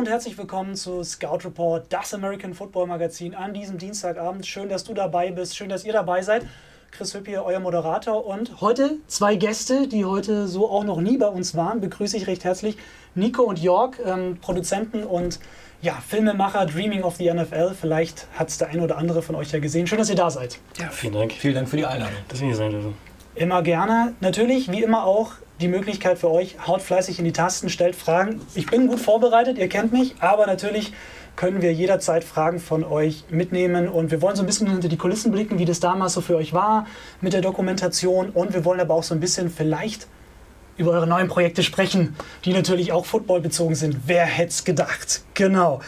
Und herzlich willkommen zu Scout Report, das American Football Magazin an diesem Dienstagabend. Schön, dass du dabei bist, schön, dass ihr dabei seid. Chris Hüpp hier, euer Moderator. Und heute zwei Gäste, die heute so auch noch nie bei uns waren, begrüße ich recht herzlich. Nico und Jörg, ähm, Produzenten und ja, Filmemacher, Dreaming of the NFL. Vielleicht hat es der eine oder andere von euch ja gesehen. Schön, dass ihr da seid. Ja, vielen Dank. Vielen Dank für die Einladung. Dass wir hier sein dürfen. Immer gerne. Natürlich, wie immer auch, die Möglichkeit für euch, haut fleißig in die Tasten, stellt Fragen. Ich bin gut vorbereitet, ihr kennt mich, aber natürlich können wir jederzeit Fragen von euch mitnehmen und wir wollen so ein bisschen hinter die Kulissen blicken, wie das damals so für euch war mit der Dokumentation und wir wollen aber auch so ein bisschen vielleicht über eure neuen Projekte sprechen, die natürlich auch footballbezogen sind. Wer hätte es gedacht? Genau.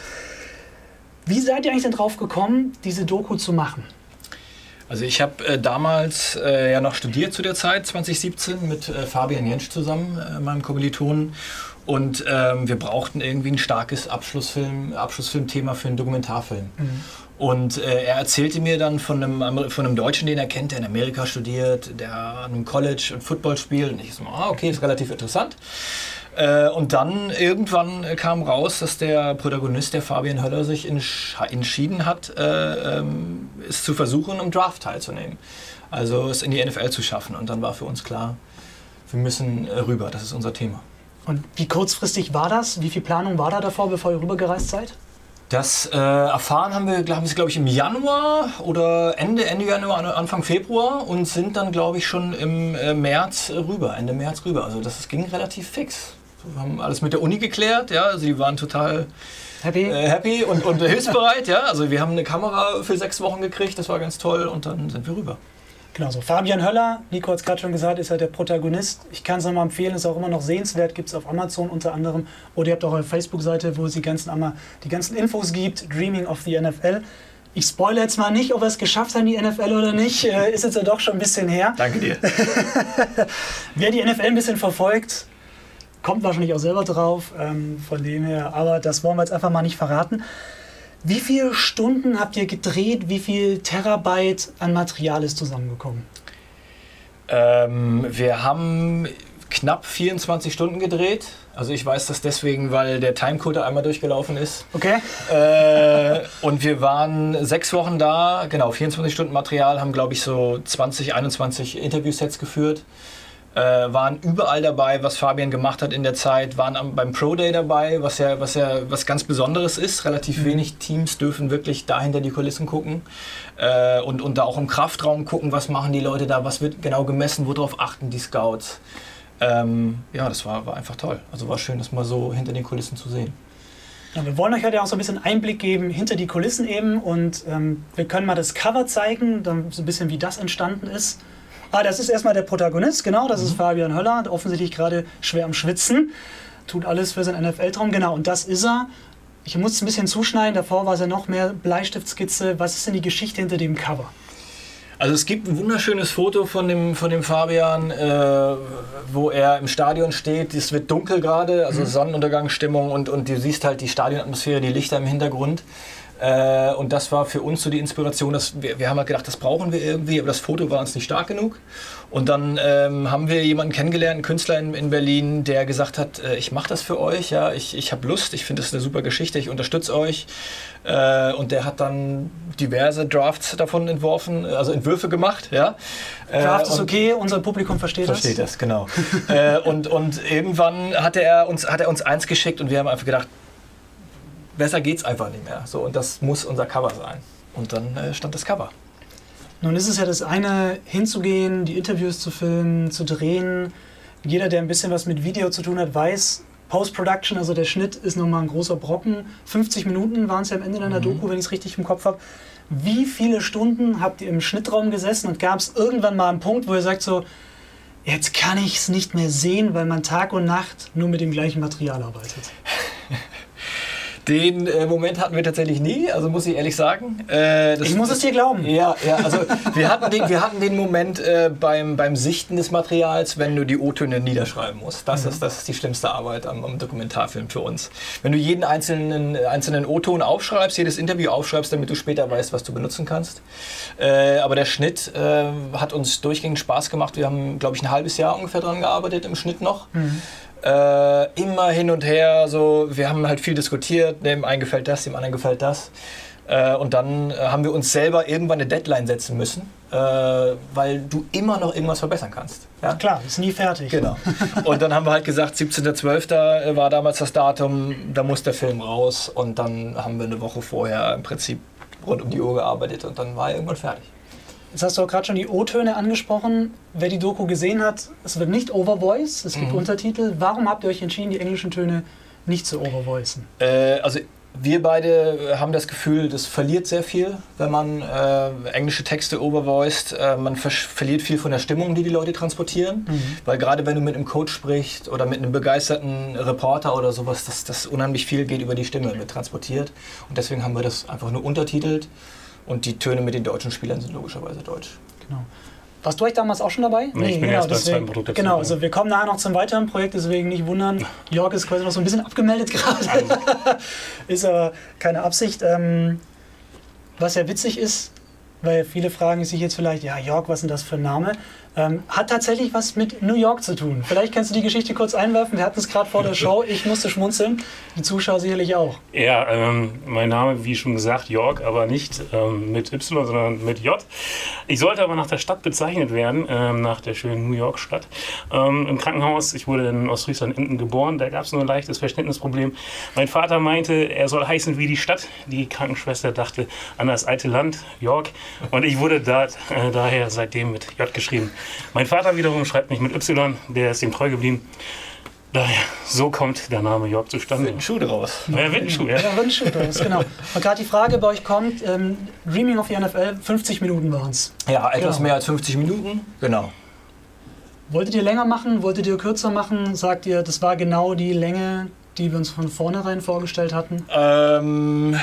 Wie seid ihr eigentlich denn drauf gekommen, diese Doku zu machen? Also ich habe äh, damals äh, ja noch studiert zu der Zeit, 2017, mit äh, Fabian Jentsch zusammen, äh, meinem Kommilitonen. Und ähm, wir brauchten irgendwie ein starkes Abschlussfilm, Abschlussfilmthema für einen Dokumentarfilm. Mhm. Und äh, er erzählte mir dann von einem, von einem Deutschen, den er kennt, der in Amerika studiert, der an einem College und Football spielt. Und ich so, ah, okay, ist relativ interessant. Äh, und dann irgendwann kam raus, dass der Protagonist, der Fabian Höller, sich entschieden hat, äh, ähm, es zu versuchen, im Draft teilzunehmen. Also es in die NFL zu schaffen. Und dann war für uns klar, wir müssen rüber, das ist unser Thema. Und wie kurzfristig war das? Wie viel Planung war da davor, bevor ihr rübergereist seid? Das äh, erfahren haben wir, haben wir glaube ich, im Januar oder Ende, Ende Januar, Anfang Februar und sind dann, glaube ich, schon im äh, März rüber, Ende März rüber. Also das, das ging relativ fix. Wir haben alles mit der Uni geklärt, ja, also die waren total happy, äh, happy und, und hilfsbereit, ja. Also wir haben eine Kamera für sechs Wochen gekriegt, das war ganz toll und dann sind wir rüber. Genau so. Fabian Höller, Nico hat es gerade schon gesagt, ist ja der Protagonist. Ich kann es nochmal empfehlen, ist auch immer noch sehenswert, gibt es auf Amazon unter anderem. Oder ihr habt auch eine Facebook-Seite, wo es die ganzen, die ganzen Infos gibt, Dreaming of the NFL. Ich spoilere jetzt mal nicht, ob er es geschafft hat in die NFL oder nicht. Äh, ist jetzt ja doch schon ein bisschen her. Danke dir. Wer die NFL ein bisschen verfolgt, kommt wahrscheinlich auch selber drauf. Ähm, von dem her, aber das wollen wir jetzt einfach mal nicht verraten. Wie viele Stunden habt ihr gedreht? Wie viel Terabyte an Material ist zusammengekommen? Ähm, wir haben knapp 24 Stunden gedreht. Also ich weiß das deswegen, weil der Timecoder einmal durchgelaufen ist. Okay. Äh, und wir waren sechs Wochen da, genau, 24 Stunden Material, haben glaube ich so 20, 21 Interviewsets geführt äh, waren überall dabei, was Fabian gemacht hat in der Zeit, waren am, beim Pro Day dabei, was ja, was ja was ganz Besonderes ist. Relativ mhm. wenig Teams dürfen wirklich da hinter die Kulissen gucken äh, und, und da auch im Kraftraum gucken, was machen die Leute da, was wird genau gemessen, worauf achten die Scouts. Ähm, ja, das war, war einfach toll. Also war schön, das mal so hinter den Kulissen zu sehen. Ja, wir wollen euch heute auch so ein bisschen Einblick geben hinter die Kulissen eben und ähm, wir können mal das Cover zeigen, dann so ein bisschen wie das entstanden ist. Ah, das ist erstmal der Protagonist, genau, das mhm. ist Fabian Höller, offensichtlich gerade schwer am Schwitzen, tut alles für seinen NFL-Traum, genau, und das ist er. Ich muss es ein bisschen zuschneiden, davor war es ja noch mehr Bleistiftskizze. Was ist denn die Geschichte hinter dem Cover? Also es gibt ein wunderschönes Foto von dem, von dem Fabian, äh, wo er im Stadion steht. Es wird dunkel gerade, also mhm. Sonnenuntergangsstimmung und, und du siehst halt die Stadionatmosphäre, die Lichter im Hintergrund. Äh, und das war für uns so die Inspiration, dass wir, wir haben halt gedacht, das brauchen wir irgendwie, aber das Foto war uns nicht stark genug. Und dann ähm, haben wir jemanden kennengelernt, einen Künstler in, in Berlin, der gesagt hat, äh, ich mache das für euch, ja, ich, ich habe Lust, ich finde das eine super Geschichte, ich unterstütze euch. Äh, und der hat dann diverse Drafts davon entworfen, also Entwürfe gemacht, ja. Draft ist okay, unser Publikum versteht, versteht das. Versteht das, genau. äh, und, und irgendwann hat er, uns, hat er uns eins geschickt und wir haben einfach gedacht, besser geht's einfach nicht mehr. So, und das muss unser Cover sein. Und dann äh, stand das Cover. Nun ist es ja das eine, hinzugehen, die Interviews zu filmen, zu drehen. Jeder, der ein bisschen was mit Video zu tun hat, weiß, Post-Production, also der Schnitt, ist nochmal ein großer Brocken. 50 Minuten waren es ja am Ende deiner mhm. Doku, wenn ich es richtig im Kopf habe. Wie viele Stunden habt ihr im Schnittraum gesessen und gab es irgendwann mal einen Punkt, wo ihr sagt so, jetzt kann ich es nicht mehr sehen, weil man Tag und Nacht nur mit dem gleichen Material arbeitet? Den äh, Moment hatten wir tatsächlich nie, also muss ich ehrlich sagen. Äh, ich muss es dir glauben. Ja, ja also wir hatten den, wir hatten den Moment äh, beim, beim Sichten des Materials, wenn du die O-Töne niederschreiben musst. Das, mhm. ist, das ist die schlimmste Arbeit am, am, Dokumentarfilm für uns. Wenn du jeden einzelnen, einzelnen O-Ton aufschreibst, jedes Interview aufschreibst, damit du später weißt, was du benutzen kannst. Äh, aber der Schnitt äh, hat uns durchgehend Spaß gemacht. Wir haben, glaube ich, ein halbes Jahr ungefähr dran gearbeitet im Schnitt noch. Mhm. Äh, immer hin und her, so, wir haben halt viel diskutiert, dem einen gefällt das, dem anderen gefällt das. Äh, und dann äh, haben wir uns selber irgendwann eine Deadline setzen müssen, äh, weil du immer noch irgendwas verbessern kannst. Ja? Klar, ist nie fertig. Genau. Und dann haben wir halt gesagt, 17.12. war damals das Datum, da muss der Film raus. Und dann haben wir eine Woche vorher im Prinzip rund um die Uhr gearbeitet und dann war er irgendwann fertig. Jetzt hast du auch gerade schon die O-Töne angesprochen. Wer die Doku gesehen hat, es wird nicht Overvoice, es gibt mhm. Untertitel. Warum habt ihr euch entschieden, die englischen Töne nicht zu overvoicen? Äh, also wir beide haben das Gefühl, das verliert sehr viel, wenn man äh, englische Texte overvoiced. Äh, man ver verliert viel von der Stimmung, die die Leute transportieren. Mhm. Weil gerade wenn du mit einem Coach sprichst oder mit einem begeisterten Reporter oder sowas, das, das unheimlich viel geht über die Stimme mit transportiert. Und deswegen haben wir das einfach nur untertitelt. Und die Töne mit den deutschen Spielern sind logischerweise deutsch. Genau. Warst du euch damals auch schon dabei? Nee, ich bin genau, erst beim zweiten Produkt. Genau, also wir kommen nachher noch zum weiteren Projekt, deswegen nicht wundern. Jörg ist quasi noch so ein bisschen abgemeldet gerade. ist aber keine Absicht. Ähm, was ja witzig ist, weil viele fragen sich jetzt vielleicht, ja, Jörg, was ist denn das für ein Name? Ähm, hat tatsächlich was mit New York zu tun. Vielleicht kannst du die Geschichte kurz einwerfen. Wir hatten es gerade vor der Show. Ich musste schmunzeln. Die Zuschauer sicherlich auch. Ja, ähm, mein Name, wie schon gesagt, York, aber nicht ähm, mit Y, sondern mit J. Ich sollte aber nach der Stadt bezeichnet werden, ähm, nach der schönen New York-Stadt. Ähm, Im Krankenhaus, ich wurde in Ostfriesland-Enten geboren, da gab es nur ein leichtes Verständnisproblem. Mein Vater meinte, er soll heißen wie die Stadt. Die Krankenschwester dachte an das alte Land, York. Und ich wurde da, äh, daher seitdem mit J geschrieben. Mein Vater wiederum schreibt mich mit Y, der ist ihm treu geblieben. Daher, so kommt der Name Jörg zustande. Wird ein Schuh draus. Ja, wird ein Schuh, ja. ja wird ein Schuh draus, genau. Und gerade die Frage bei euch kommt, ähm, Dreaming of the NFL, 50 Minuten waren es. Ja, etwas genau. mehr als 50 Minuten, genau. Wolltet ihr länger machen, wolltet ihr kürzer machen? Sagt ihr, das war genau die Länge, die wir uns von vornherein vorgestellt hatten? Ähm,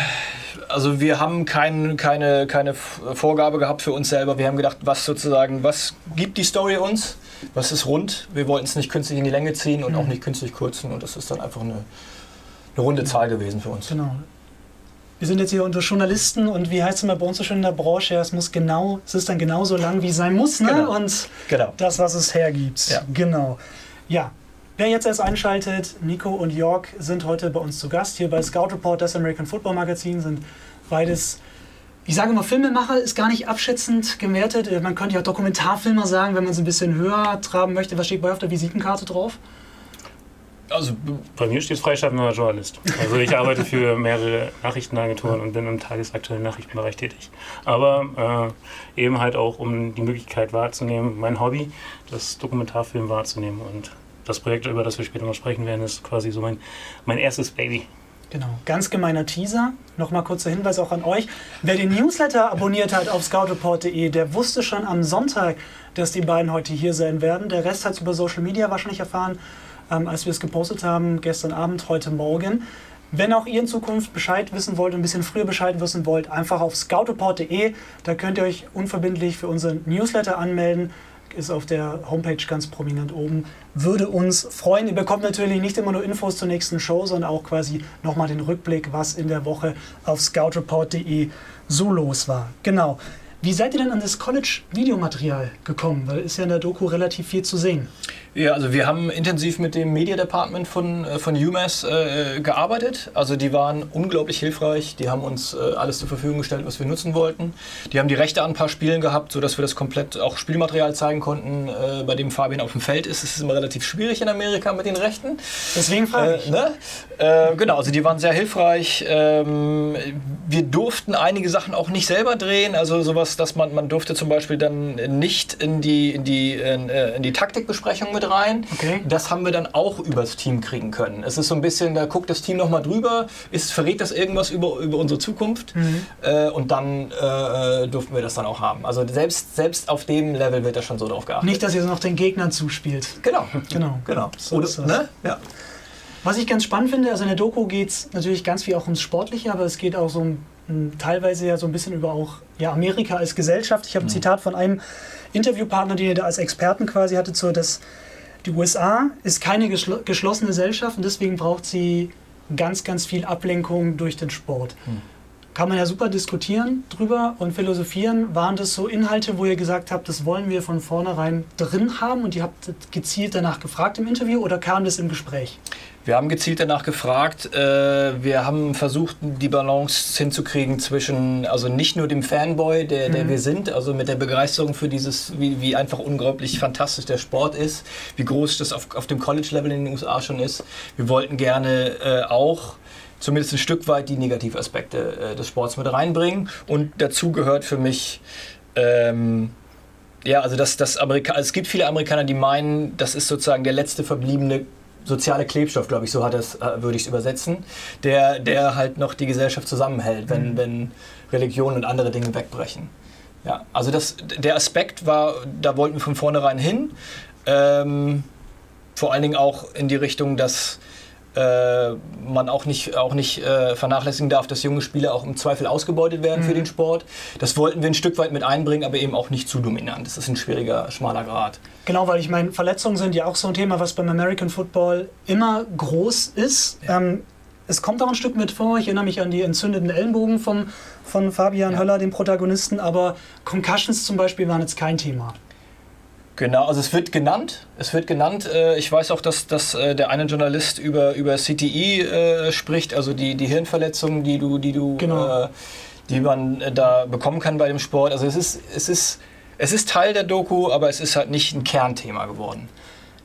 also wir haben kein, keine, keine Vorgabe gehabt für uns selber. Wir haben gedacht, was sozusagen, was gibt die Story uns? Was ist rund? Wir wollten es nicht künstlich in die Länge ziehen und mhm. auch nicht künstlich kürzen. Und das ist dann einfach eine, eine runde Zahl gewesen für uns. Genau. Wir sind jetzt hier unter Journalisten und wie heißt es immer bei uns so schön in der Branche, ja, es muss genau, es ist dann genauso lang, wie es sein muss, ne? Genau. Und genau. das, was es hergibt. Ja. Genau. Ja, Wer jetzt erst einschaltet, Nico und Jörg sind heute bei uns zu Gast hier bei Scout Report, das American Football Magazin, sind beides, ich sage immer, Filmemacher ist gar nicht abschätzend gewertet. Man könnte ja auch Dokumentarfilmer sagen, wenn man es ein bisschen höher traben möchte. Was steht bei auf der Visitenkarte drauf? Also bei mir steht freischaffender Journalist. Also ich arbeite für mehrere Nachrichtenagenturen und bin im tagesaktuellen Nachrichtenbereich tätig. Aber äh, eben halt auch, um die Möglichkeit wahrzunehmen, mein Hobby, das Dokumentarfilm wahrzunehmen und das Projekt, über das wir später noch sprechen werden, ist quasi so mein, mein erstes Baby. Genau, ganz gemeiner Teaser. Nochmal kurzer Hinweis auch an euch. Wer den Newsletter abonniert hat auf scoutreport.de, der wusste schon am Sonntag, dass die beiden heute hier sein werden. Der Rest hat es über Social Media wahrscheinlich erfahren, ähm, als wir es gepostet haben, gestern Abend, heute Morgen. Wenn auch ihr in Zukunft Bescheid wissen wollt, ein bisschen früher Bescheid wissen wollt, einfach auf scoutreport.de. Da könnt ihr euch unverbindlich für unseren Newsletter anmelden ist auf der Homepage ganz prominent oben. Würde uns freuen. Ihr bekommt natürlich nicht immer nur Infos zur nächsten Show, sondern auch quasi nochmal den Rückblick, was in der Woche auf scoutreport.de so los war. Genau. Wie seid ihr denn an das College-Videomaterial gekommen? Weil ist ja in der Doku relativ viel zu sehen. Ja, also wir haben intensiv mit dem Media Department von, äh, von UMass äh, gearbeitet. Also die waren unglaublich hilfreich. Die haben uns äh, alles zur Verfügung gestellt, was wir nutzen wollten. Die haben die Rechte an ein paar Spielen gehabt, sodass wir das komplett auch Spielmaterial zeigen konnten, äh, bei dem Fabian auf dem Feld ist. Es ist immer relativ schwierig in Amerika mit den Rechten. Deswegen frage ich. Äh, ne? Äh, genau, also die waren sehr hilfreich. Ähm, wir durften einige Sachen auch nicht selber drehen. Also sowas, dass man, man durfte zum Beispiel dann nicht in die, in die, in, in die Taktikbesprechung mit mit rein. Okay. Das haben wir dann auch übers Team kriegen können. Es ist so ein bisschen, da guckt das Team nochmal drüber, ist, verrät das irgendwas über, über unsere Zukunft mhm. äh, und dann äh, durften wir das dann auch haben. Also selbst, selbst auf dem Level wird da schon so drauf geachtet. Nicht, dass ihr noch den Gegnern zuspielt. Genau. Genau. genau. So Oder, ne? ja. Was ich ganz spannend finde, also in der Doku geht es natürlich ganz viel auch ums Sportliche, aber es geht auch so ein, teilweise ja so ein bisschen über auch ja, Amerika als Gesellschaft. Ich habe ein mhm. Zitat von einem Interviewpartner, den ihr da als Experten quasi hattet, so dass die USA ist keine geschlossene Gesellschaft und deswegen braucht sie ganz, ganz viel Ablenkung durch den Sport. Hm. Kann man ja super diskutieren drüber und philosophieren. Waren das so Inhalte, wo ihr gesagt habt, das wollen wir von vornherein drin haben und ihr habt gezielt danach gefragt im Interview oder kam das im Gespräch? Wir haben gezielt danach gefragt. Äh, wir haben versucht, die Balance hinzukriegen zwischen, also nicht nur dem Fanboy, der, der mhm. wir sind, also mit der Begeisterung für dieses, wie, wie einfach unglaublich fantastisch der Sport ist, wie groß das auf, auf dem College-Level in den USA schon ist. Wir wollten gerne äh, auch zumindest ein Stück weit die Negativaspekte äh, des Sports mit reinbringen. Und dazu gehört für mich, ähm, ja, also das, das Amerika es gibt viele Amerikaner, die meinen, das ist sozusagen der letzte verbliebene soziale Klebstoff, glaube ich, so hat es, äh, würde ich es übersetzen, der, der halt noch die Gesellschaft zusammenhält, wenn, mhm. wenn Religion und andere Dinge wegbrechen. Ja, also das, der Aspekt war, da wollten wir von vornherein hin. Ähm, vor allen Dingen auch in die Richtung, dass äh, man auch nicht, auch nicht äh, vernachlässigen darf, dass junge Spieler auch im Zweifel ausgebeutet werden mhm. für den Sport. Das wollten wir ein Stück weit mit einbringen, aber eben auch nicht zu dominant. Das ist ein schwieriger, schmaler Grad. Genau, weil ich meine, Verletzungen sind ja auch so ein Thema, was beim American Football immer groß ist. Ja. Ähm, es kommt auch ein Stück mit vor. Ich erinnere mich an die entzündeten Ellenbogen vom, von Fabian ja. Höller, dem Protagonisten, aber Concussions zum Beispiel waren jetzt kein Thema. Genau, also es wird genannt. Es wird genannt. Äh, ich weiß auch, dass, dass äh, der eine Journalist über, über CTI äh, spricht, also die, die Hirnverletzungen, die du, die du, genau. die man da bekommen kann bei dem Sport. Also es ist, es ist, es ist Teil der Doku, aber es ist halt nicht ein Kernthema geworden.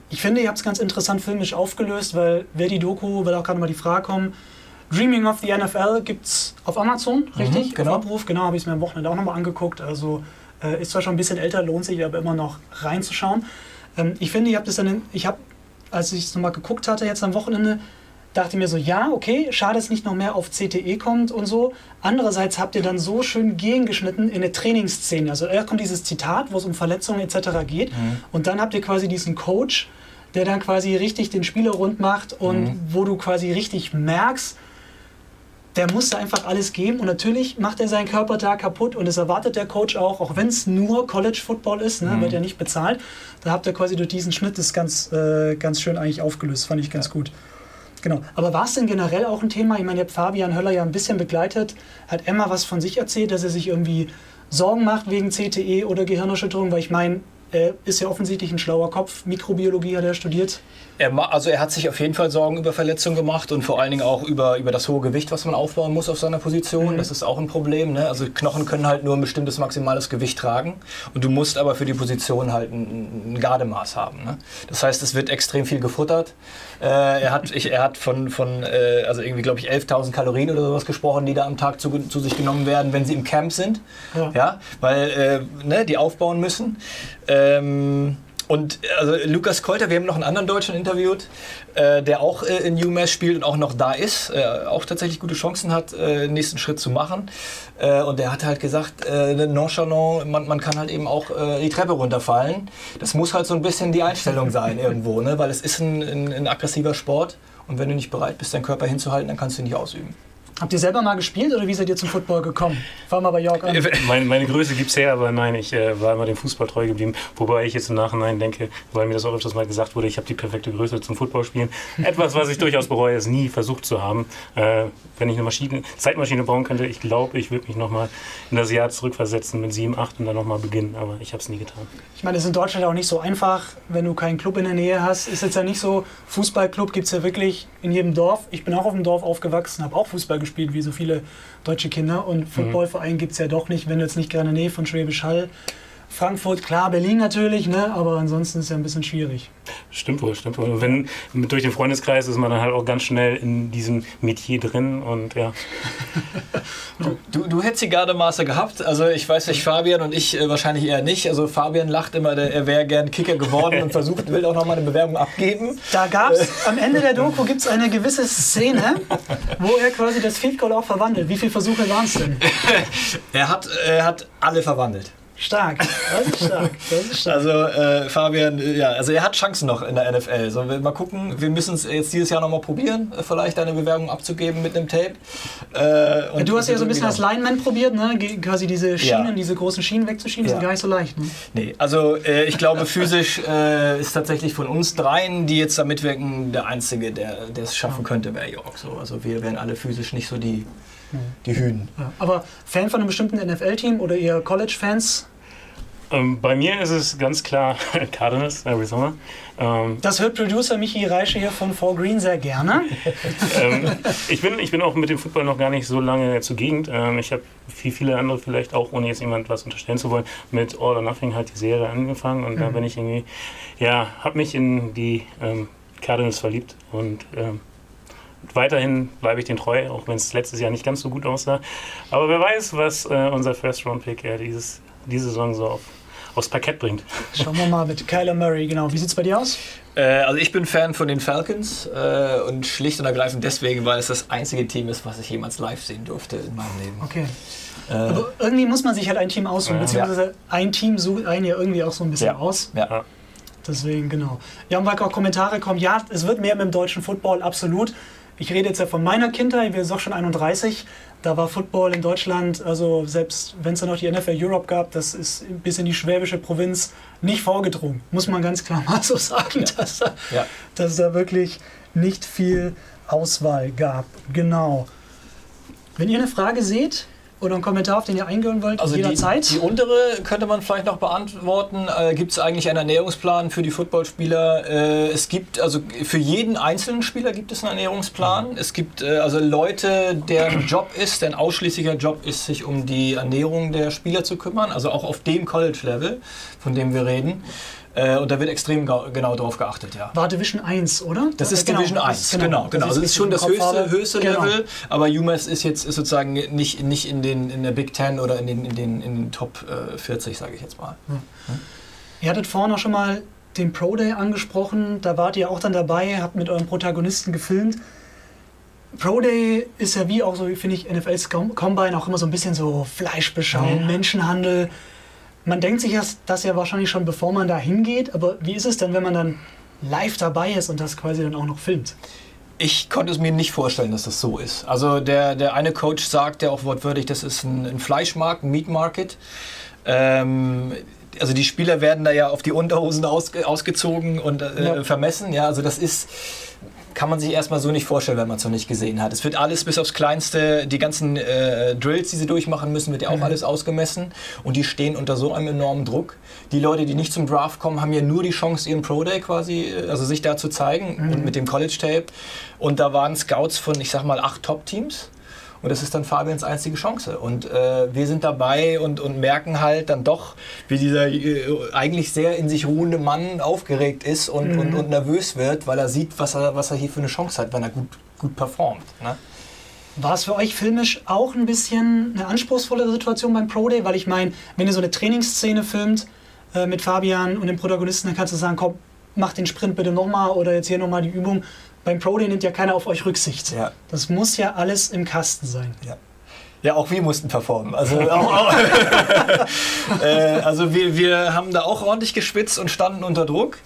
Ich finde, ihr habt es ganz interessant filmisch aufgelöst, weil wer die Doku, will auch gerade mal die Frage kommen, Dreaming of the NFL gibt es auf Amazon, richtig? Mhm, genau. Auf Abruf, genau, habe ich es mir am Wochenende auch nochmal angeguckt. Also äh, ist zwar schon ein bisschen älter, lohnt sich aber immer noch reinzuschauen. Ähm, ich finde, ich habe das dann, ich habe, als ich es nochmal geguckt hatte jetzt am Wochenende, dachte mir so, ja, okay, schade, dass es nicht noch mehr auf CTE kommt und so. Andererseits habt ihr dann so schön gegengeschnitten in der Trainingsszene. Also erst kommt dieses Zitat, wo es um Verletzungen etc. geht mhm. und dann habt ihr quasi diesen Coach, der dann quasi richtig den Spieler rund macht und mhm. wo du quasi richtig merkst, der musste einfach alles geben und natürlich macht er seinen Körper da kaputt und das erwartet der Coach auch, auch wenn es nur College Football ist, ne, mhm. wird ja nicht bezahlt. Da habt ihr quasi durch diesen Schnitt das ganz, äh, ganz schön eigentlich aufgelöst, fand ich ganz ja. gut. Genau. Aber war es denn generell auch ein Thema? Ich meine, ihr habt Fabian Höller ja ein bisschen begleitet. Hat Emma was von sich erzählt, dass er sich irgendwie Sorgen macht wegen CTE oder Gehirnerschütterung? Weil ich meine, er ist ja offensichtlich ein schlauer Kopf. Mikrobiologie hat er studiert. Er, also er hat sich auf jeden Fall Sorgen über Verletzungen gemacht und vor allen Dingen auch über, über das hohe Gewicht, was man aufbauen muss auf seiner Position. Mhm. Das ist auch ein Problem. Ne? Also Knochen können halt nur ein bestimmtes maximales Gewicht tragen und du musst aber für die Position halt ein, ein Gardemaß haben. Ne? Das heißt, es wird extrem viel gefuttert. Äh, er, hat, ich, er hat von, von äh, also irgendwie, glaube ich, 11.000 Kalorien oder sowas gesprochen, die da am Tag zu, zu sich genommen werden, wenn sie im Camp sind. Ja. ja? Weil äh, ne, die aufbauen müssen. Ähm, und also Lukas Kolter, wir haben noch einen anderen Deutschen interviewt, äh, der auch äh, in UMass spielt und auch noch da ist, äh, auch tatsächlich gute Chancen hat, äh, den nächsten Schritt zu machen. Äh, und der hat halt gesagt, äh, nonchalant, man, man, kann halt eben auch die Treppe runterfallen. Das muss halt so ein bisschen die Einstellung sein irgendwo, ne? weil es ist ein, ein, ein aggressiver Sport und wenn du nicht bereit bist, deinen Körper hinzuhalten, dann kannst du ihn nicht ausüben. Habt ihr selber mal gespielt oder wie seid ihr zum Football gekommen? Fangen wir bei Jörg an. Meine, meine Größe gibt es her, aber nein, ich äh, war immer dem Fußball treu geblieben. Wobei ich jetzt im Nachhinein denke, weil mir das auch öfters mal gesagt wurde, ich habe die perfekte Größe zum Footballspielen. Etwas, was ich durchaus bereue, ist nie versucht zu haben. Äh, wenn ich eine Maschine, Zeitmaschine bauen könnte, ich glaube, ich würde mich nochmal in das Jahr zurückversetzen mit 7, 8 und dann nochmal beginnen. Aber ich habe es nie getan. Ich meine, es ist in Deutschland auch nicht so einfach, wenn du keinen Club in der Nähe hast. Ist jetzt ja nicht so, Fußballclub gibt es ja wirklich in jedem Dorf. Ich bin auch auf dem Dorf aufgewachsen, habe auch Fußball gespielt, wie so viele deutsche Kinder. Und mhm. Footballverein gibt es ja doch nicht, wenn du jetzt nicht der Nähe von Schwäbisch Hall Frankfurt, klar, Berlin natürlich, ne? aber ansonsten ist es ja ein bisschen schwierig. Stimmt wohl, stimmt wohl. Und wenn durch den Freundeskreis ist man dann halt auch ganz schnell in diesem Metier drin und ja. du, du hättest die Gardemaße gehabt, also ich weiß nicht, Fabian und ich äh, wahrscheinlich eher nicht. Also Fabian lacht immer, der, er wäre gern Kicker geworden und versucht, will auch noch mal eine Bewerbung abgeben. Da gab es, am Ende der Doku gibt es eine gewisse Szene, wo er quasi das Field Goal auch verwandelt. Wie viele Versuche waren es denn? er, hat, er hat alle verwandelt. Stark, das ist stark. Das ist stark. Also äh, Fabian, ja, also er hat Chancen noch in der NFL. So, wir mal gucken, wir müssen es jetzt dieses Jahr nochmal probieren, äh, vielleicht eine Bewerbung abzugeben mit einem Tape. Äh, du hast ja so ein bisschen als Lineman probiert, ne? quasi diese Schienen, ja. diese großen Schienen wegzuschieben, ja. sind gar nicht so leicht. Ne? Nee, also äh, ich glaube physisch äh, ist tatsächlich von uns dreien, die jetzt da mitwirken, der Einzige, der es schaffen könnte, wäre York. So. Also wir wären alle physisch nicht so die die Hünen. Ja. Aber Fan von einem bestimmten NFL-Team oder eher College-Fans? Ähm, bei mir ist es ganz klar Cardinals, Arizona. Ähm, Das hört Producer Michi Reische hier von Four Green sehr gerne. ähm, ich, bin, ich bin auch mit dem Football noch gar nicht so lange zugegend. Ähm, ich habe wie viele andere vielleicht auch, ohne jetzt jemand was unterstellen zu wollen, mit All or Nothing halt die Serie angefangen und da bin ich irgendwie, ja, habe mich in die Cardinals verliebt und weiterhin bleibe ich den treu, auch wenn es letztes Jahr nicht ganz so gut aussah. Aber wer weiß, was äh, unser First-Round-Pick äh, dieses, diese Saison so auf, aufs Parkett bringt. Schauen wir mal mit Kyler Murray, genau. Wie sieht es bei dir aus? Äh, also ich bin Fan von den Falcons äh, und schlicht und ergreifend deswegen, weil es das einzige Team ist, was ich jemals live sehen durfte in meinem Leben. Okay. Äh, Aber irgendwie muss man sich halt ein Team aussuchen, Ja. beziehungsweise ein Team sucht einen ja irgendwie auch so ein bisschen Ja. aus. ja. Deswegen, genau. Ja, und weil auch Kommentare kommen, ja, es wird mehr mit dem deutschen Football, absolut. Ich rede jetzt ja von meiner Kindheit, wir sind auch schon 31. Da war Football in Deutschland, also selbst wenn es da noch die NFL Europe gab, das ist bis in die schwäbische Provinz nicht vorgedrungen. Muss man ganz klar mal so sagen, dass, da, Ja. dass es da wirklich nicht viel Auswahl gab. Genau. Wenn ihr eine Frage seht oder einen Kommentar, auf den ihr eingehen wollt, Also die, jederzeit. die untere könnte man vielleicht noch beantworten. Äh, gibt es eigentlich einen Ernährungsplan für die Footballspieler? Äh, es gibt, also für jeden einzelnen Spieler gibt es einen Ernährungsplan. Es gibt äh, also Leute, deren Job ist, deren ausschließlicher Job ist, sich um die Ernährung der Spieler zu kümmern. Also auch auf dem College-Level, von dem wir reden. Äh, und da wird extrem genau drauf geachtet, ja. war Division 1, oder? Das ist Genau, Division das 1, ist- genau, genau. dass Also ich das ist schon das höchste, höchste Genau. Level, aber UMass ist jetzt ist sozusagen nicht, nicht in, den, in der Big Ten oder in den, in den, in den Top äh, 40, sage ich jetzt mal. Ihr hattet vorhin auch schon mal den Pro Day angesprochen, da wart ihr auch dann dabei, habt mit eurem Protagonisten gefilmt. Pro Day ist ja wie auch so, finde ich, NFLs Com- Combine auch immer so ein bisschen so Fleischbeschau, Ja. Menschenhandel. Man denkt sich das, das ja wahrscheinlich schon, bevor man da hingeht, aber wie ist es denn, wenn man dann live dabei ist und das quasi dann auch noch filmt? Ich konnte es mir nicht vorstellen, dass das so ist. Also der, der eine Coach sagt ja auch wortwörtlich, das ist ein, ein Fleischmarkt, ein Meat Market. Ähm, also die Spieler werden da ja auf die Unterhosen ausge, ausgezogen und äh, Ja. vermessen. Ja, also das ist kann man sich erstmal so nicht vorstellen, wenn man es noch nicht gesehen hat. Es wird alles bis aufs Kleinste, die ganzen äh, Drills, die sie durchmachen müssen, wird ja auch alles ausgemessen. Und die stehen unter so einem enormen Druck. Die Leute, die nicht zum Draft kommen, haben ja nur die Chance, ihren Pro Day quasi, äh, also sich da zu zeigen und mit dem College Tape. Und da waren Scouts von, ich sag mal, acht Top-Teams. Und das ist dann Fabians einzige Chance. Und äh, wir sind dabei und, und merken halt dann doch, wie dieser äh, eigentlich sehr in sich ruhende Mann aufgeregt ist und, und, und nervös wird, weil er sieht, was er, was er hier für eine Chance hat, wenn er gut, gut performt. Ne? War es für euch filmisch auch ein bisschen eine anspruchsvollere Situation beim Pro Day? Weil ich meine, wenn ihr so eine Trainingsszene filmt äh, mit Fabian und dem Protagonisten, dann kannst du sagen, komm, mach den Sprint bitte nochmal oder jetzt hier nochmal die Übung. Beim Pro Day nimmt ja keiner auf euch Rücksicht. Ja. Das muss ja alles im Kasten sein. Ja. Ja, auch wir mussten performen. Also, auch, auch, äh, also wir, wir haben da auch ordentlich geschwitzt und standen unter Druck.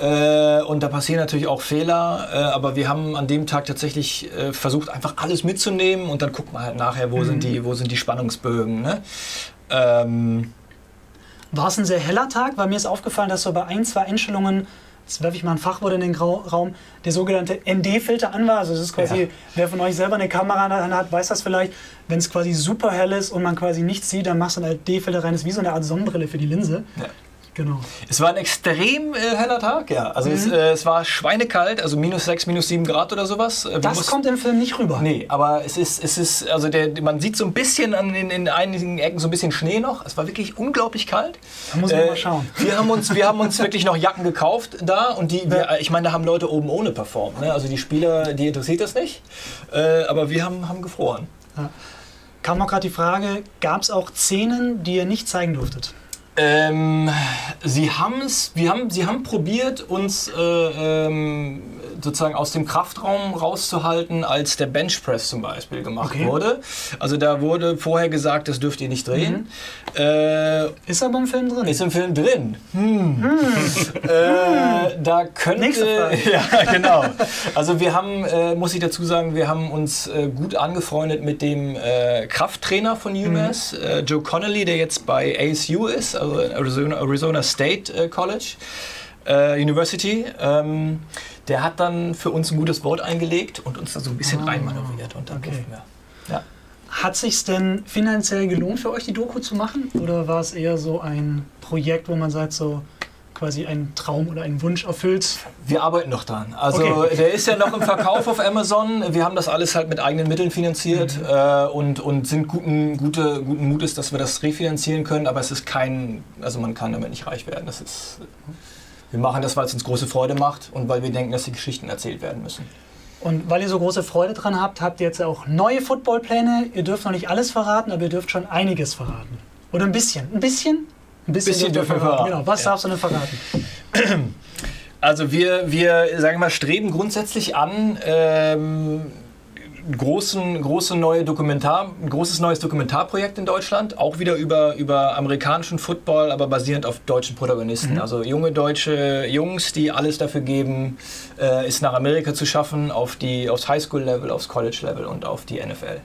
Äh, und da passieren natürlich auch Fehler, äh, aber wir haben an dem Tag tatsächlich äh, versucht, einfach alles mitzunehmen und dann guckt man halt nachher, wo, sind, die, wo sind die Spannungsbögen. Ne? Ähm, War es ein sehr heller Tag? Weil mir ist aufgefallen, dass so bei ein, zwei Einstellungen, jetzt werfe ich mal ein Fachwort in den Raum, der sogenannte ND-Filter an war. Also das ist quasi, Ja. wer von euch selber eine Kamera hat, weiß das vielleicht. Wenn es quasi super hell ist und man quasi nichts sieht, dann machst du einen ND-Filter rein. Das ist wie so eine Art Sonnenbrille für die Linse. Ja. Genau. Es war ein extrem äh, heller Tag, ja. Also es, Mhm. äh, es war schweinekalt, also minus 6, minus 7 Grad oder sowas. Äh, wir Das mussten- kommt im Film nicht rüber. Nee, aber es ist, es ist, also der, man sieht so ein bisschen an den, in einigen Ecken so ein bisschen Schnee noch. Es war wirklich unglaublich kalt. Da muss man mal schauen. Wir haben uns, wir haben uns wirklich noch Jacken gekauft da und die, wir, ich meine, da haben Leute oben ohne performt. Ne? Also die Spieler, die interessiert das nicht. Äh, aber wir haben, haben gefroren. Kam auch gerade die Frage, gab es auch Szenen, die ihr nicht zeigen durftet? Ähm, sie, haben's, wir haben, sie haben probiert, uns äh, ähm, sozusagen aus dem Kraftraum rauszuhalten, als der Benchpress zum Beispiel gemacht Okay. wurde. Also da wurde vorher gesagt, das dürft ihr nicht drehen. Äh, Ist aber im Film drin. ist im Film drin. Hm. Äh, da könnte. Ja, genau. Also wir haben, äh, muss ich dazu sagen, wir haben uns äh, gut angefreundet mit dem äh, Krafttrainer von UMass, äh, Joe Connolly, der jetzt bei ASU ist, also Arizona, Arizona State College. Äh, University, ähm, der hat dann für uns ein gutes Wort eingelegt und uns da so ein bisschen Ah, reinmanövriert und dann okay. durften wir. Ja. hat sich denn finanziell gelohnt für euch, die Doku zu machen? Oder war es eher so ein Projekt, wo man sagt, so quasi einen Traum oder einen Wunsch erfüllt? Wir arbeiten noch dran. Also Okay. der ist ja noch im Verkauf auf Amazon. Wir haben das alles halt mit eigenen Mitteln finanziert Mhm. äh, und, und sind guten, gute, guten Mutes, dass wir das refinanzieren können. Aber es ist kein, also man kann damit nicht reich werden. Das ist, wir machen das, weil es uns große Freude macht und weil wir denken, dass die Geschichten erzählt werden müssen. Und weil ihr so große Freude dran habt, habt ihr jetzt auch neue Footballpläne. Ihr dürft noch nicht alles verraten, aber ihr dürft schon einiges verraten. Oder ein bisschen. Ein bisschen? Ein Bisschen dürft ihr dürfen wir verraten. Genau. Was Ja. darfst du denn verraten? Also wir, wir sagen wir mal, streben grundsätzlich an, ähm, großen, große neue Dokumentar, ein großes neues Dokumentarprojekt in Deutschland, auch wieder über, über amerikanischen Football, aber basierend auf deutschen Protagonisten. Also junge deutsche Jungs, die alles dafür geben, äh, es nach Amerika zu schaffen, auf die, aufs Highschool-Level, aufs College-Level und auf die NFL.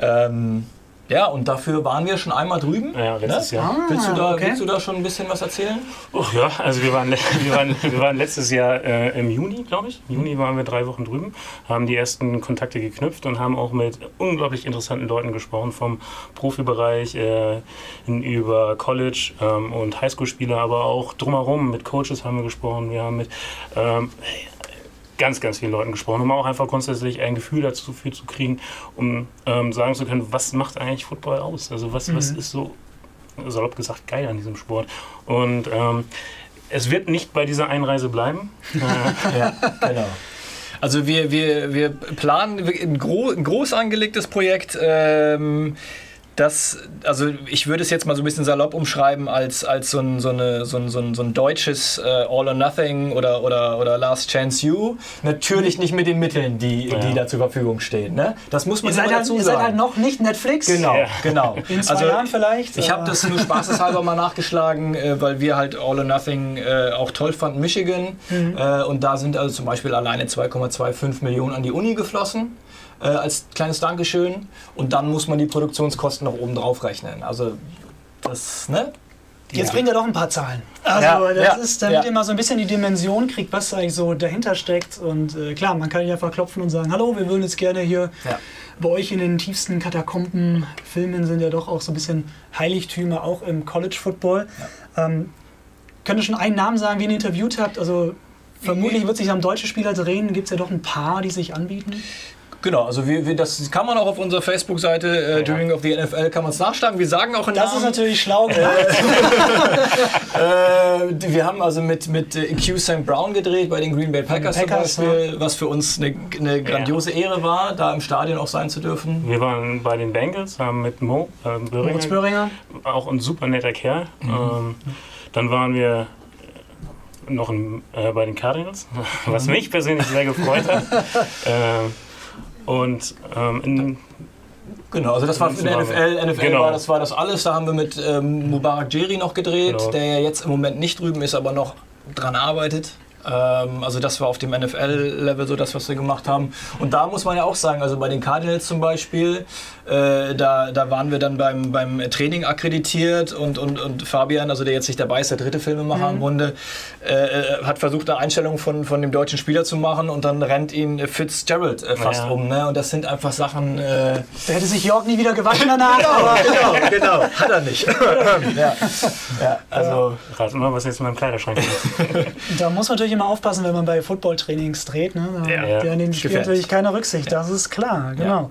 Ähm, ja, und dafür waren wir schon einmal drüben. Ja, letztes ne? Jahr. Willst, du da, okay. willst du da schon ein bisschen was erzählen? Oh, ja, also wir waren, wir waren, wir waren letztes Jahr äh, im Juni, glaube ich. Im Juni waren wir drei Wochen drüben, haben die ersten Kontakte geknüpft und haben auch mit unglaublich interessanten Leuten gesprochen, vom Profibereich äh, über College ähm, und Highschool-Spieler, aber auch drumherum. Mit Coaches haben wir gesprochen, wir haben mit ähm, ganz, ganz vielen Leuten gesprochen, um auch einfach grundsätzlich ein Gefühl dazu für zu kriegen, um ähm, sagen zu können, was macht eigentlich Football aus? Also was, was ist so salopp gesagt, geil an diesem Sport. Und ähm, es wird nicht bei dieser Einreise bleiben. Ja, genau. Also wir, wir, wir planen ein, gro ein groß angelegtes Projekt. Ähm, das, also ich würde es jetzt mal so ein bisschen salopp umschreiben als, als so, ein, so, eine, so, ein, so, ein, so ein deutsches äh, All or Nothing oder, oder, oder Last Chance You. Natürlich nicht mit den Mitteln, die, Ja. die da zur Verfügung stehen. Ne? Das muss man Ihr seid, halt, dazu ihr sagen. seid halt noch nicht Netflix. Genau, Ja. genau. In zwei Jahren vielleicht. Ich habe aber- das nur spaßeshalber mal nachgeschlagen, äh, weil wir halt All or Nothing äh, auch toll fanden, Michigan. Äh, und da sind also zum Beispiel alleine 2,25 Millionen an die Uni geflossen. Äh, als kleines Dankeschön. Und dann muss man die Produktionskosten noch oben drauf rechnen. Also das, ne? Jetzt Ja. bringt er doch ein paar Zahlen. Also Ja, das ja, ist, damit ja. ihr mal so ein bisschen die Dimension kriegt, was eigentlich so dahinter steckt. Und äh, klar, man kann nicht einfach klopfen und sagen, hallo, wir würden jetzt gerne hier Ja. bei euch in den tiefsten Katakomben filmen, sind ja doch auch so ein bisschen Heiligtümer, auch im College Football. Ähm, könnt ihr schon einen Namen sagen, wen ihr interviewt habt? Also vermutlich wird sich am deutschen Spieler drehen. Gibt es ja doch ein paar, die sich anbieten. Genau, also wir, wir, das kann man auch auf unserer Facebook-Seite äh, Ja. Dreaming of the NFL kann man es nachschlagen. Wir sagen auch einen Das ist Namen. natürlich schlau gemacht. Äh, wir haben also mit, mit äh, Q St. Brown gedreht bei den Green Bay Packers, Packers, zum Beispiel, was für uns eine, eine grandiose Ehre war, da im Stadion auch sein zu dürfen. wir waren bei den Bengals, haben mit Mo äh, Böhringer, auch ein super netter Kerl. Ähm, dann waren wir noch in, äh, bei den Cardinals, was mich persönlich sehr gefreut hat. ähm, und ähm, in, Genau, also das war für die NFL. NFL Genau. war, das war das alles. Da haben wir mit ähm, Mubarak Jerry noch gedreht, Genau. der ja jetzt im Moment nicht drüben ist, aber noch dran arbeitet. Ähm, also das war auf dem NFL-Level so das, was wir gemacht haben. Und da muss man ja auch sagen, also bei den Cardinals zum Beispiel, äh, da, da waren wir dann beim, beim Training akkreditiert und, und, und Fabian, also der jetzt nicht dabei ist, der dritte Filmemacher im Grunde, äh, äh, hat versucht, eine Einstellung von, von dem deutschen Spieler zu machen und dann rennt ihn Fitzgerald äh, fast Ja. um. Ne? Und das sind einfach Sachen... Äh, Da hätte sich Jörg nie wieder gewaschen danach. aber genau, genau. Hat er nicht. ja. ja, also rat mal, was jetzt in meinem Kleiderschrank ist. Da muss man natürlich immer aufpassen, wenn man bei Footballtrainings dreht. Ne? Da Ja, ja, Gefährlich. natürlich keine Rücksicht, das ist klar. Genau.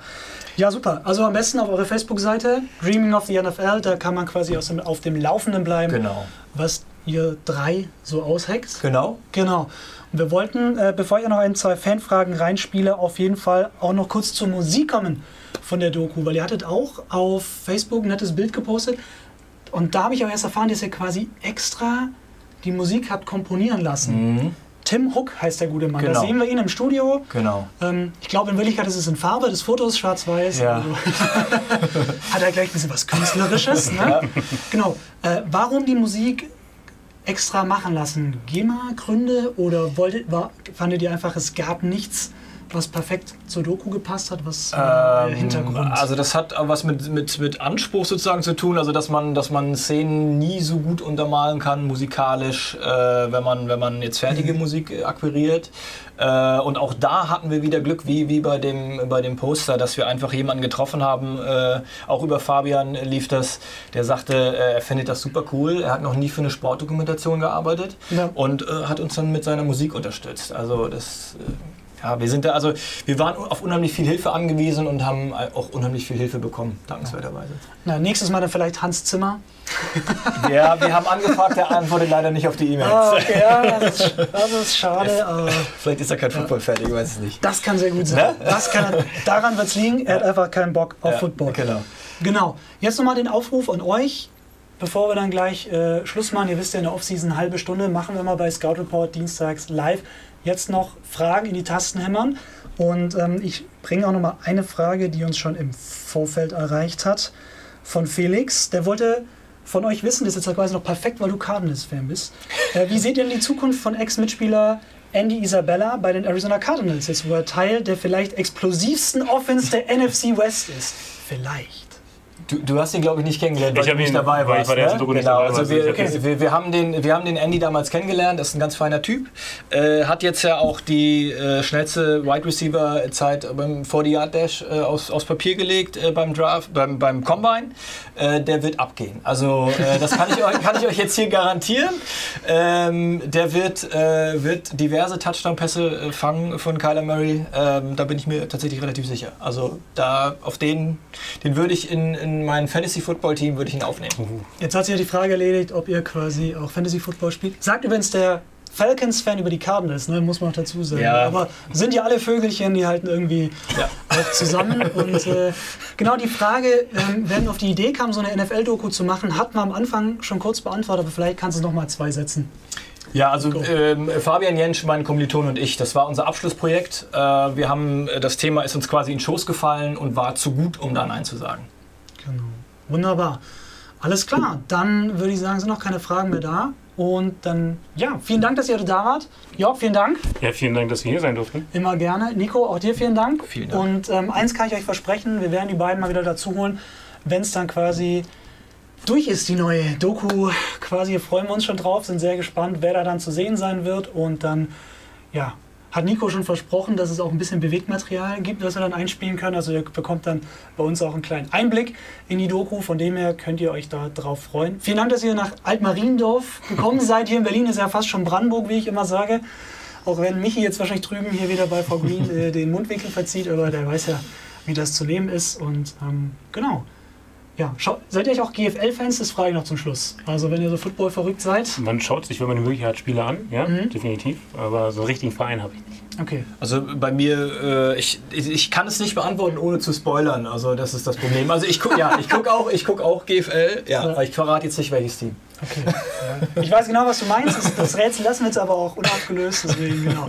Ja. super. Also am besten auf eurer Facebook-Seite, Dreaming of the NFL, da kann man quasi dem, auf dem Laufenden bleiben, genau. was ihr drei so ausheckt. Genau. Genau. Und wir wollten, äh, bevor ich noch ein, zwei Fanfragen reinspiele, auf jeden Fall auch noch kurz zur Musik kommen von der Doku, weil ihr hattet auch auf Facebook ein nettes Bild gepostet. Und da habe ich auch erst erfahren, dass ihr quasi extra die Musik habt komponieren lassen. Mhm. Tim Hook heißt der gute Mann. Da Genau. sehen wir ihn im Studio. Genau. Ähm, ich glaube, in Wirklichkeit ist es in Farbe. Das Foto ist schwarz-weiß. Ja. Also, hat er gleich ein bisschen was Künstlerisches. Ne? Genau. Äh, warum die Musik extra machen lassen? GEMA-Gründe oder wolltet, war, fandet ihr einfach, es gab nichts, was perfekt zur Doku gepasst hat? Was Ähm, äh, Hintergrund? Also das hat was mit, mit, mit Anspruch sozusagen zu tun, also dass man, dass man Szenen nie so gut untermalen kann, musikalisch, äh, wenn, man, wenn man jetzt fertige Musik äh, akquiriert. Äh, und auch da hatten wir wieder Glück, wie, wie bei, dem, bei dem Poster, dass wir einfach jemanden getroffen haben, äh, auch über Fabian lief das, der sagte, äh, er findet das super cool, er hat noch nie für eine Sportdokumentation gearbeitet Ja. und äh, hat uns dann mit seiner Musik unterstützt. Also das... Ja, wir sind da, also wir waren auf unheimlich viel Hilfe angewiesen und haben auch unheimlich viel Hilfe bekommen, dankenswerterweise. Na, nächstes Mal dann vielleicht Hans Zimmer. Ja, wir haben angefragt, der antwortet leider nicht auf die E-Mails. Ah, okay, ja, das ist, das ist schade, aber Vielleicht ist er kein Football-Fan, ich weiß es nicht. das kann sehr gut sein. Ne? Das kann daran wird es liegen, er hat einfach keinen Bock auf Ja, Football. Genau. Genau. Jetzt nochmal den Aufruf an euch, bevor wir dann gleich äh, Schluss machen. Ihr wisst ja, in der Offseason eine halbe Stunde machen wir mal bei Scout Report dienstags live. Jetzt noch Fragen in die Tasten hämmern. Und ähm, ich bringe auch nochmal eine Frage, die uns schon im Vorfeld erreicht hat, von Felix. Der wollte von euch wissen, das ist jetzt quasi noch perfekt, weil du Cardinals-Fan bist. Äh, wie seht ihr denn die Zukunft von Ex-Mitspieler Andy Isabella bei den Arizona Cardinals, jetzt wo er Teil der vielleicht explosivsten Offense der NFC West ist? Vielleicht. Du, du hast ihn, glaube ich, nicht kennengelernt, weil Ich du nicht ihn- dabei weil ich warst. bei der ne? Doku nicht genau. dabei war, also also wir, ihn- wir, wir, haben den, wir haben den Andy damals kennengelernt, das ist ein ganz feiner Typ. Äh, hat jetzt ja auch die äh, schnellste Wide Receiver-Zeit beim 40-Yard-Dash äh, aus, aus Papier gelegt äh, beim Draft, beim, beim Combine. Äh, der wird abgehen. Also äh, das kann ich, euch, kann ich euch jetzt hier garantieren. Ähm, der wird, äh, wird diverse Touchdown-Pässe äh, fangen von Kyler Murray. Ähm, da bin ich mir tatsächlich relativ sicher. Also da auf den, den würde ich in, in mein Fantasy-Football-Team würde ich ihn aufnehmen. Jetzt hat sich ja die Frage erledigt, ob ihr quasi auch Fantasy Football spielt. Sagt übrigens der Falcons-Fan über die Cardinals, ne? muss man auch dazu sagen. Ja. Aber sind ja alle Vögelchen, die halten irgendwie Ja. auch zusammen. Und äh, genau die Frage, ähm, wer denn auf die Idee kam, so eine NFL-Doku zu machen, hat man am Anfang schon kurz beantwortet, aber vielleicht kannst du es nochmal zwei setzen. Ja, also ähm, Fabian Jentsch, mein Kommiliton und ich, das war unser Abschlussprojekt. Äh, wir haben, äh, das Thema ist uns quasi in den Schoß gefallen und war zu gut, um da Nein zu sagen. Genau. Wunderbar. Alles klar, dann würde ich sagen, sind noch keine Fragen mehr da. Und dann, ja, vielen Dank, dass ihr da wart. Jörg, vielen Dank. Ja, vielen Dank, dass wir hier sein durften. Immer gerne. Nico, auch dir vielen Dank. Vielen Dank. Und ähm, eins kann ich euch versprechen, wir werden die beiden mal wieder dazu holen, wenn es dann quasi durch ist, die neue Doku. Quasi freuen wir uns schon drauf, sind sehr gespannt, wer da dann zu sehen sein wird. Und dann, ja, hat Nico schon versprochen, dass es auch ein bisschen Bewegtmaterial gibt, das wir dann einspielen können. Also ihr bekommt dann bei uns auch einen kleinen Einblick in die Doku. Von dem her könnt ihr euch da drauf freuen. Vielen Dank, dass ihr nach Altmariendorf gekommen seid. Hier in Berlin ist ja fast schon Brandenburg, wie ich immer sage. Auch wenn Michi jetzt wahrscheinlich drüben hier wieder bei Frau Green äh, den Mundwinkel verzieht, aber der weiß ja, wie das zu nehmen ist. Und ähm, genau. Ja, schau, seid ihr euch auch GFL-Fans? Das frage ich noch zum Schluss. Also wenn ihr so Football verrückt seid. Man schaut sich, wenn man die Möglichkeit hat, Spiele an, ja, Mhm. definitiv. Aber so einen richtigen Verein habe ich nicht. Okay. Also bei mir, äh, ich, ich kann es nicht beantworten, ohne zu spoilern. Also das ist das Problem. Also ich gucke ja, ich guck auch, ich guck auch GFL, ja, aber ich verrate jetzt nicht welches Team. Okay. Ja. Ich weiß genau, was du meinst. Das, das Rätsel lassen wir jetzt aber auch unaufgelöst. Deswegen, genau.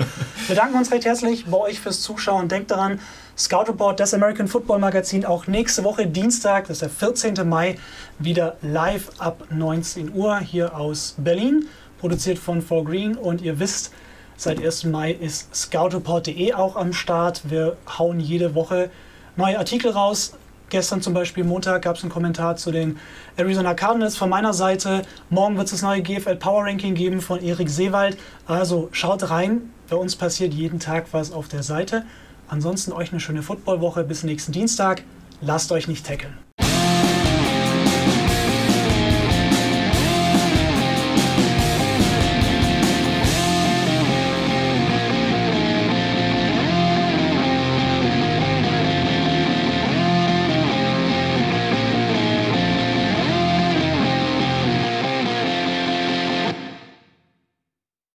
Wir danken uns recht herzlich bei euch fürs Zuschauen. Denkt daran, Scout Report, das American Football Magazin, auch nächste Woche Dienstag, das ist der 14. Mai, wieder live ab 19 Uhr hier aus Berlin. Produziert von 4Green. Und ihr wisst, seit 1. Mai ist scoutreport.de auch am Start. Wir hauen jede Woche neue Artikel raus. Gestern zum Beispiel Montag gab es einen Kommentar zu den Arizona Cardinals von meiner Seite. Morgen wird es das neue GFL Power Ranking geben von Erik Seewald. Also schaut rein. Bei uns passiert jeden Tag was auf der Seite. Ansonsten euch eine schöne Footballwoche. Bis nächsten Dienstag. Lasst euch nicht tackeln.